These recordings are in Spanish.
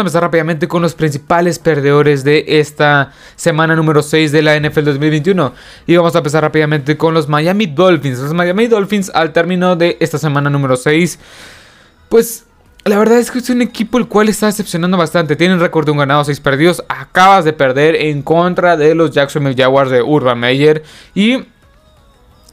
a empezar rápidamente con los principales perdedores de esta semana número 6 de la NFL 2021. Y vamos a empezar rápidamente con los Miami Dolphins. Los Miami Dolphins al término de esta semana número 6, pues la verdad es que es un equipo el cual está decepcionando bastante. Tienen récord de un ganado, 6 perdidos. Acabas de perder en contra de los Jacksonville Jaguars de Urban Meyer. Y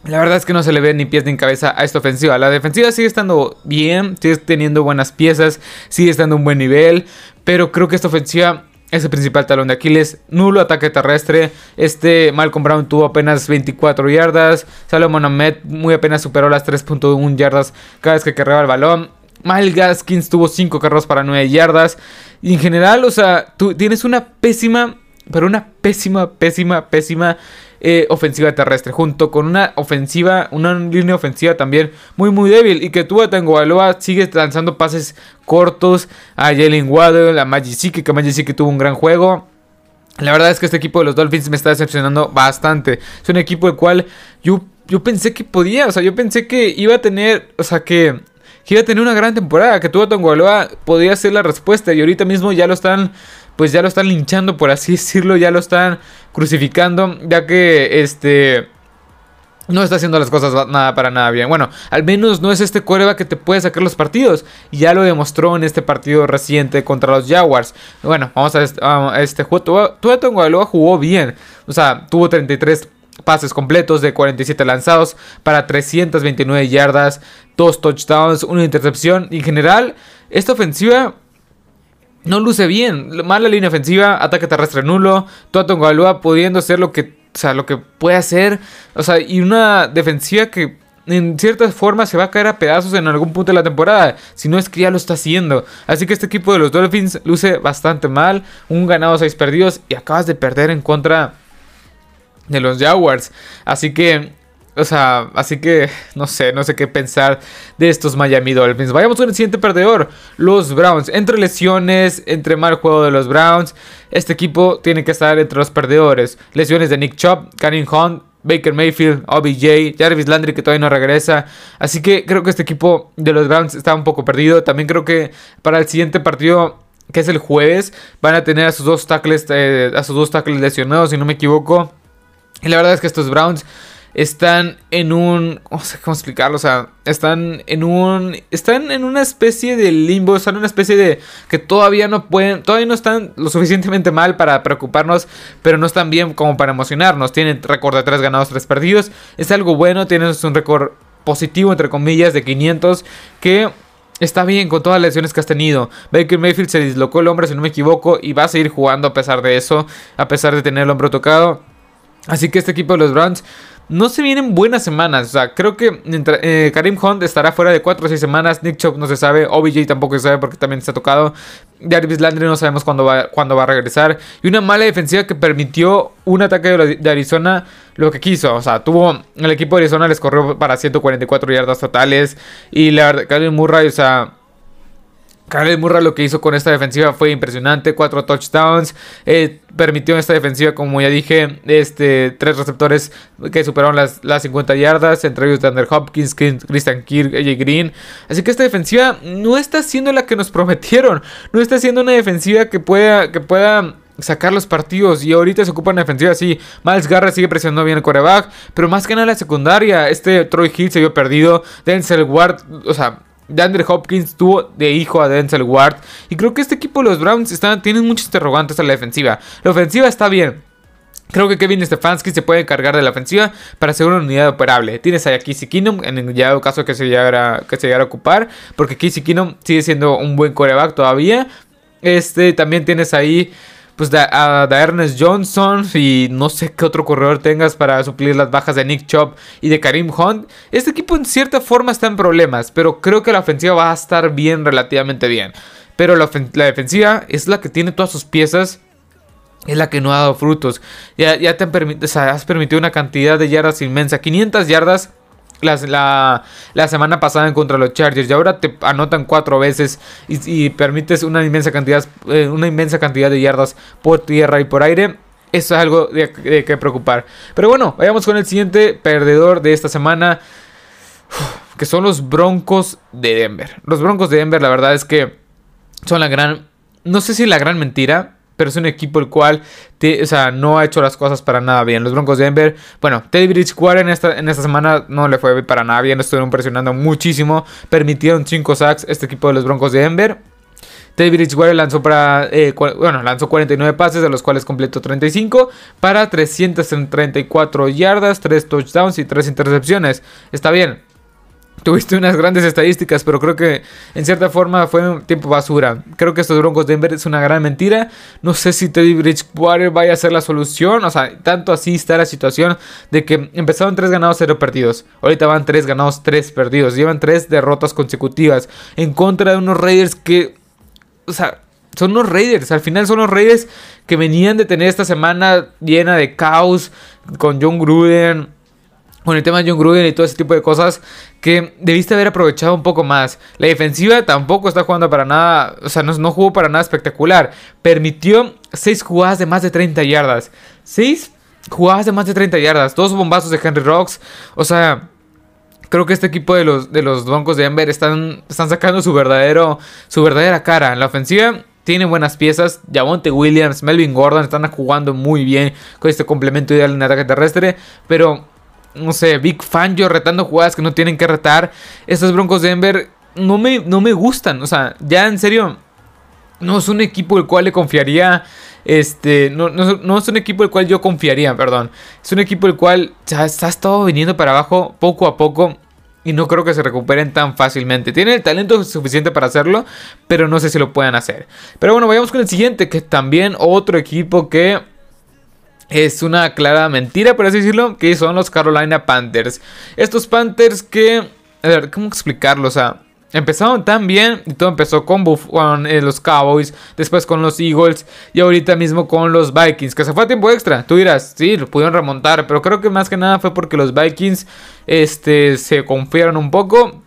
la verdad es que no se le ve ni pies ni cabeza a esta ofensiva. La defensiva sigue estando bien, sigue teniendo buenas piezas, sigue estando en un buen nivel. Pero creo que esta ofensiva es el principal talón de Aquiles. Nulo ataque terrestre. Este Malcolm Brown tuvo apenas 24 yardas. Salomon Ahmed muy apenas superó las 3.1 yardas cada vez que cargaba el balón. Mal Gaskins tuvo 5 carros para 9 yardas. Y en general, o sea, tú tienes una pésima, pero una pésima, pésima, pésima eh, ofensiva terrestre, junto con una ofensiva, una línea ofensiva también muy muy débil y que tuvo Tango Baloa sigue lanzando pases cortos a Jalen Waddle, a Majisiki, que Majisiki tuvo un gran juego. La verdad es que este equipo de los Dolphins me está decepcionando bastante. Es un equipo el cual yo, yo pensé que podía, o sea, yo pensé que iba a tener, o sea, que, iba a tener una gran temporada, que tuvo Baloa podía ser la respuesta y ahorita mismo ya lo están pues ya lo están linchando, por así decirlo, ya lo están crucificando, ya que este no está haciendo las cosas nada para nada bien. Bueno, al menos no es este Cuerva que te puede sacar los partidos. Ya lo demostró en este partido reciente contra los Jaguars. Bueno, vamos a este, a este juego. Tua jugó bien. O sea, tuvo 33 pases completos de 47 lanzados para 329 yardas, 2 touchdowns, una intercepción. En general, esta ofensiva no luce bien. Mala línea ofensiva, ataque terrestre nulo. Tuaton Galúa pudiendo hacer lo que, o sea, lo que puede hacer. O sea, y una defensiva que en cierta forma se va a caer a pedazos en algún punto de la temporada. Si no es que ya lo está haciendo. Así que este equipo de los Dolphins luce bastante mal. Un ganado, seis perdidos. Y acabas de perder en contra de los Jaguars. Así que o sea, así que no sé, no sé qué pensar de estos Miami Dolphins. Vayamos con el siguiente perdedor, los Browns. Entre lesiones, entre mal juego de los Browns, este equipo tiene que estar entre los perdedores. Lesiones de Nick Chubb, Karim Hunt, Baker Mayfield, OBJ, Jarvis Landry que todavía no regresa. Así que creo que este equipo de los Browns está un poco perdido. También creo que para el siguiente partido que es el jueves, van a tener a sus dos tackles, eh, a sus dos tackles lesionados, si no me equivoco. Y la verdad es que estos Browns están en un. No sé cómo explicarlo. O sea, están en un. Están en una especie de limbo. Están en una especie de. Que todavía no pueden. Todavía no están lo suficientemente mal para preocuparnos. Pero no están bien como para emocionarnos. Tienen récord de 3 ganados, 3 perdidos. Es algo bueno. Tienen un récord positivo, entre comillas, de 500. Que. Está bien con todas las lesiones que has tenido. Baker Mayfield se dislocó el hombro, si no me equivoco, y va a seguir jugando a pesar de eso, a pesar de tener el hombro tocado. Así que este equipo de los Browns no se vienen buenas semanas. O sea, creo que eh, Karim Hunt estará fuera de 4 o 6 semanas. Nick Chubb no se sabe. OBJ tampoco se sabe porque también está tocado. Jarvis Landry no sabemos cuándo va, cuándo va a regresar. Y una mala defensiva que permitió un ataque de, Arizona lo que quiso. O sea, tuvo. El equipo de Arizona les corrió para 144 yardas totales. Y la verdad, Murray, o sea Kyle Murray lo que hizo con esta defensiva fue impresionante, cuatro touchdowns, eh, permitió en esta defensiva, como ya dije, este, tres receptores que superaron las, las 50 yardas, entre ellos Dander Hopkins, Christian Kirk, AJ Green. Así que esta defensiva no está siendo la que nos prometieron, no está siendo una defensiva que pueda, que pueda sacar los partidos. Y ahorita se ocupa una defensiva así. Miles Garrett sigue presionando bien el coreback. Pero más que nada la secundaria. Este Troy Hill se vio perdido. Denzel Ward. O sea, DeAndre Hopkins tuvo de hijo a Denzel Ward. Y creo que este equipo los Browns están, tienen muchos interrogantes a la defensiva. La ofensiva está bien. Creo que Kevin Stefanski se puede encargar de la ofensiva para ser una unidad operable. Tienes a Casey Keenum en el caso que se llegara, que se llegara a ocupar. Porque Casey Keenum sigue siendo un buen coreback todavía. Este, también tienes ahí pues a, Ernest Johnson y no sé qué otro corredor tengas para suplir las bajas de Nick Chubb y de Karim Hunt. Este equipo en cierta forma está en problemas, pero creo que la ofensiva va a estar bien, relativamente bien. Pero la, defensiva es la que tiene todas sus piezas es la que no ha dado frutos. Ya, ya te has permitido una cantidad de yardas inmensa. 500 yardas la, la, semana pasada en contra los Chargers y ahora te anotan cuatro veces y, permites una inmensa cantidad eh, una inmensa cantidad de yardas por tierra y por aire. Eso es algo de, que preocupar. Pero bueno vayamos con el siguiente perdedor de esta semana. Que son los Broncos de Denver. Los Broncos de Denver la verdad es que son la gran no sé si la gran mentira, pero es un equipo el cual o sea, no ha hecho las cosas para nada bien. Los Broncos de Denver, bueno, Teddy Bridgewater en esta, en esta semana no le fue para nada bien, estuvieron presionando muchísimo, permitieron 5 sacks este equipo de los Broncos de Denver. Teddy Bridgewater lanzó para eh, bueno, lanzó 49 pases, de los cuales completó 35 para 334 yardas, 3 touchdowns y 3 intercepciones. Está bien, Tuviste unas grandes estadísticas, pero creo que en cierta forma fue un tiempo basura. Creo que estos Broncos de Denver es una gran mentira. No sé si Teddy Bridgewater vaya a ser la solución. O sea, tanto así está la situación de que empezaron 3 ganados, 0 perdidos. Ahorita van 3 ganados, 3 perdidos. Llevan 3 derrotas consecutivas en contra de unos Raiders que... O sea, son unos Raiders. Al final son los Raiders que venían de tener esta semana llena de caos con John Gruden con el tema de John Gruden y todo ese tipo de cosas que debiste haber aprovechado un poco más. La defensiva tampoco está jugando para nada, o sea, no, jugó para nada espectacular. Permitió 6 jugadas de más de 30 yardas. 6 jugadas de más de 30 yardas, dos bombazos de Henry Rocks, o sea... Creo que este equipo de los, de los Broncos de Denver están, están sacando su, verdadero, su verdadera cara. En la ofensiva tiene buenas piezas. Javonte Williams, Melvin Gordon están jugando muy bien con este complemento ideal en ataque terrestre. Pero no sé, Big Fangio retando jugadas que no tienen que retar. Estos Broncos de Denver no me, no me gustan. O sea, ya en serio, no es un equipo el cual le confiaría. Este, no, no, es un equipo el cual yo confiaría, perdón. Es un equipo el cual ya está todo viniendo para abajo poco a poco. Y no creo que se recuperen tan fácilmente. Tienen el talento suficiente para hacerlo, pero no sé si lo puedan hacer. Pero bueno, vayamos con el siguiente, que también otro equipo que es una clara mentira, por así decirlo, que son los Carolina Panthers. Estos Panthers que... A ver, ¿cómo explicarlo? O sea, empezaron tan bien y todo empezó con, eh, los Cowboys, después con los Eagles y ahorita mismo con los Vikings, que se fue a tiempo extra. Tú dirás, sí, lo pudieron remontar, pero creo que más que nada fue porque los Vikings este, se confiaron un poco.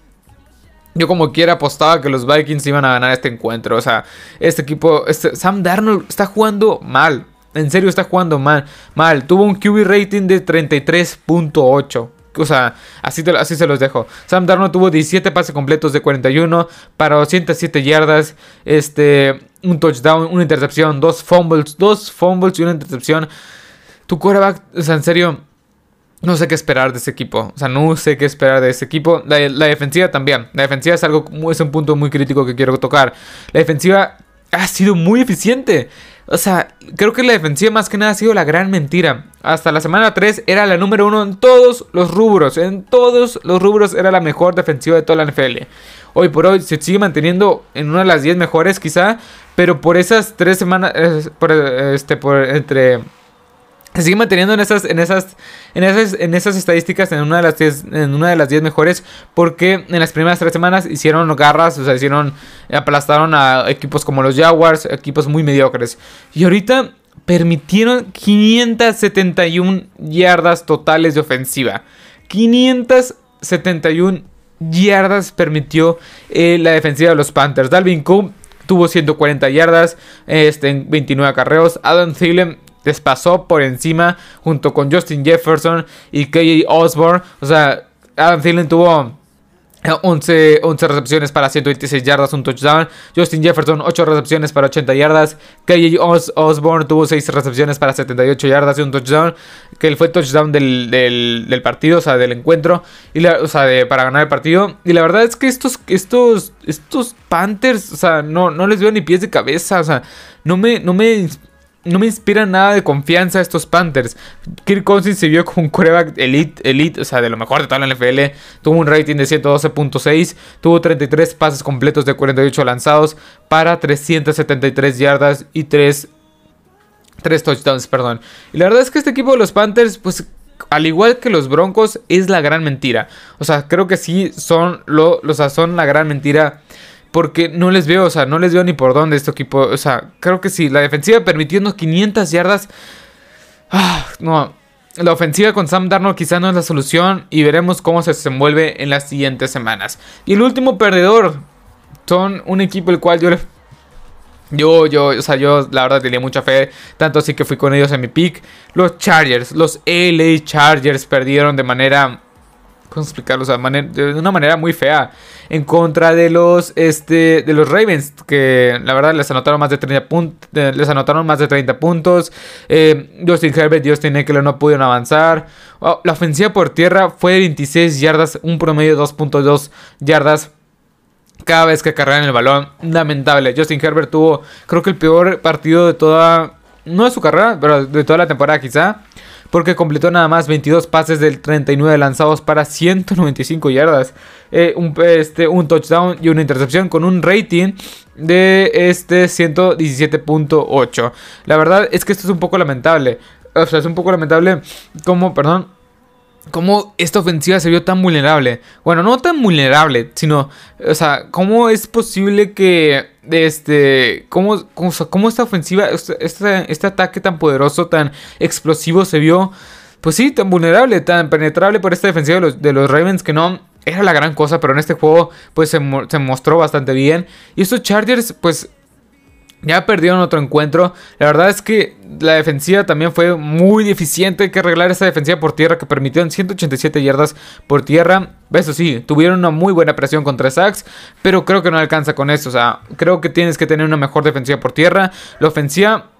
Yo como quiera apostaba que los Vikings iban a ganar este encuentro. O sea, este equipo, este, Sam Darnold está jugando mal. En serio está jugando mal. Mal. Tuvo un QB rating de 33.8. O sea, así, así se los dejo. Sam Darnold tuvo 17 pases completos de 41 para 207 yardas. Este, un touchdown, una intercepción, dos fumbles, dos fumbles y una intercepción. Tu quarterback, o sea, en serio, no sé qué esperar de ese equipo. O sea, no sé qué esperar de ese equipo. La, defensiva también. La defensiva es algo, es un punto muy crítico que quiero tocar. La defensiva ha sido muy eficiente. O sea, creo que la defensiva más que nada ha sido la gran mentira. Hasta la semana 3 era la número uno en todos los rubros. En todos los rubros era la mejor defensiva de toda la NFL. Hoy por hoy se sigue manteniendo en una de las 10 mejores quizá. Pero por esas 3 semanas, por, este, por entre se sigue manteniendo en esas, en esas, en esas, en esas estadísticas en una de las 10, en una de las 10 mejores. Porque en las primeras tres semanas hicieron garras, o sea, hicieron, aplastaron a equipos como los Jaguars, equipos muy mediocres. Y ahorita permitieron 571 yardas totales de ofensiva. 571 yardas permitió eh, la defensiva de los Panthers. Dalvin Cook tuvo 140 yardas este, en 29 acarreos. Adam Thielen les pasó por encima junto con Justin Jefferson y KJ Osborne. O sea, Adam Thielen tuvo 11, 11, recepciones para 126 yardas, un touchdown. Justin Jefferson, 8 recepciones para 80 yardas. KJ Osborne tuvo 6 recepciones para 78 yardas y un touchdown. Que fue el touchdown del, del, partido, o sea, del encuentro. Y o sea, para ganar el partido. Y la verdad es que estos, estos, estos Panthers, o sea, no, no les veo ni pies de cabeza. O sea, no me, no me no me inspira nada de confianza estos Panthers. Kirk Cousins se vio como un quarterback elite, elite, o sea, de lo mejor de toda la NFL. Tuvo un rating de 112.6, tuvo 33 pases completos de 48 lanzados para 373 yardas y 3, 3 touchdowns, perdón. Y la verdad es que este equipo de los Panthers, pues al igual que los Broncos, es la gran mentira. O sea, creo que sí son, lo, o sea, son la gran mentira porque no les veo, o sea, no les veo ni por dónde este equipo. O sea, creo que sí, la defensiva permitiendo 500 yardas. Ah, no, la ofensiva con Sam Darnold quizá no es la solución y veremos cómo se desenvuelve en las siguientes semanas. Y el último perdedor son un equipo el cual yo Yo, yo, o sea, yo la verdad tenía mucha fe, tanto así que fui con ellos en mi pick. Los Chargers, los LA Chargers perdieron de manera ¿Cómo explicarlo? De una manera muy fea. En contra de los, este, de los Ravens. Que la verdad les anotaron más de 30 puntos. Les anotaron más de 30 puntos. Eh, Justin Herbert Justin Eckler no pudieron avanzar. Oh, la ofensiva por tierra fue de 26 yardas. Un promedio de 2.2 yardas cada vez que cargaban el balón. Lamentable. Justin Herbert tuvo, creo que el peor partido de toda. No de su carrera, pero de toda la temporada quizá porque completó nada más 22 pases del 39 lanzados para 195 yardas, eh, un, este, un touchdown y una intercepción con un rating de este 117.8. La verdad es que esto es un poco lamentable. O sea, es un poco lamentable como, perdón, cómo esta ofensiva se vio tan vulnerable. Bueno, no tan vulnerable, sino, o sea, cómo es posible que este, cómo, cómo, esta ofensiva, este, este, ataque tan poderoso, tan explosivo se vio, pues sí, tan vulnerable, tan penetrable por esta defensiva de los, de los Ravens que no era la gran cosa, pero en este juego pues se, se mostró bastante bien. Y estos Chargers pues ya perdieron otro encuentro. La verdad es que la defensiva también fue muy deficiente. Hay que arreglar esa defensiva por tierra que permitieron 187 yardas por tierra. Eso sí, tuvieron una muy buena presión contra sacks. Pero creo que no alcanza con eso. O sea, creo que tienes que tener una mejor defensiva por tierra. La ofensiva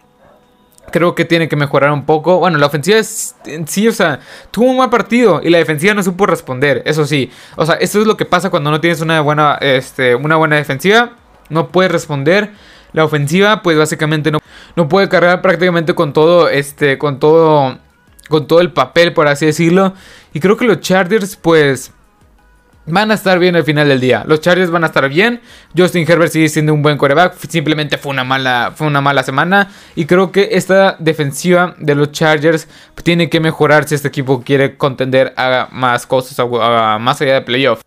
creo que tiene que mejorar un poco. Bueno, la ofensiva sí, o sea, tuvo un mal partido y la defensiva no supo responder. Eso sí, o sea, esto es lo que pasa cuando no tienes una buena, este, una buena defensiva. No puedes responder. La ofensiva, pues básicamente no, no puede cargar prácticamente con todo, este, con todo, con todo el papel, por así decirlo. Y creo que los Chargers, pues, van a estar bien al final del día. Los Chargers van a estar bien. Justin Herbert sigue siendo un buen quarterback. Simplemente fue una mala, fue una mala semana. Y creo que esta defensiva de los Chargers tiene que mejorar si este equipo quiere contender a más cosas, a más allá de playoff.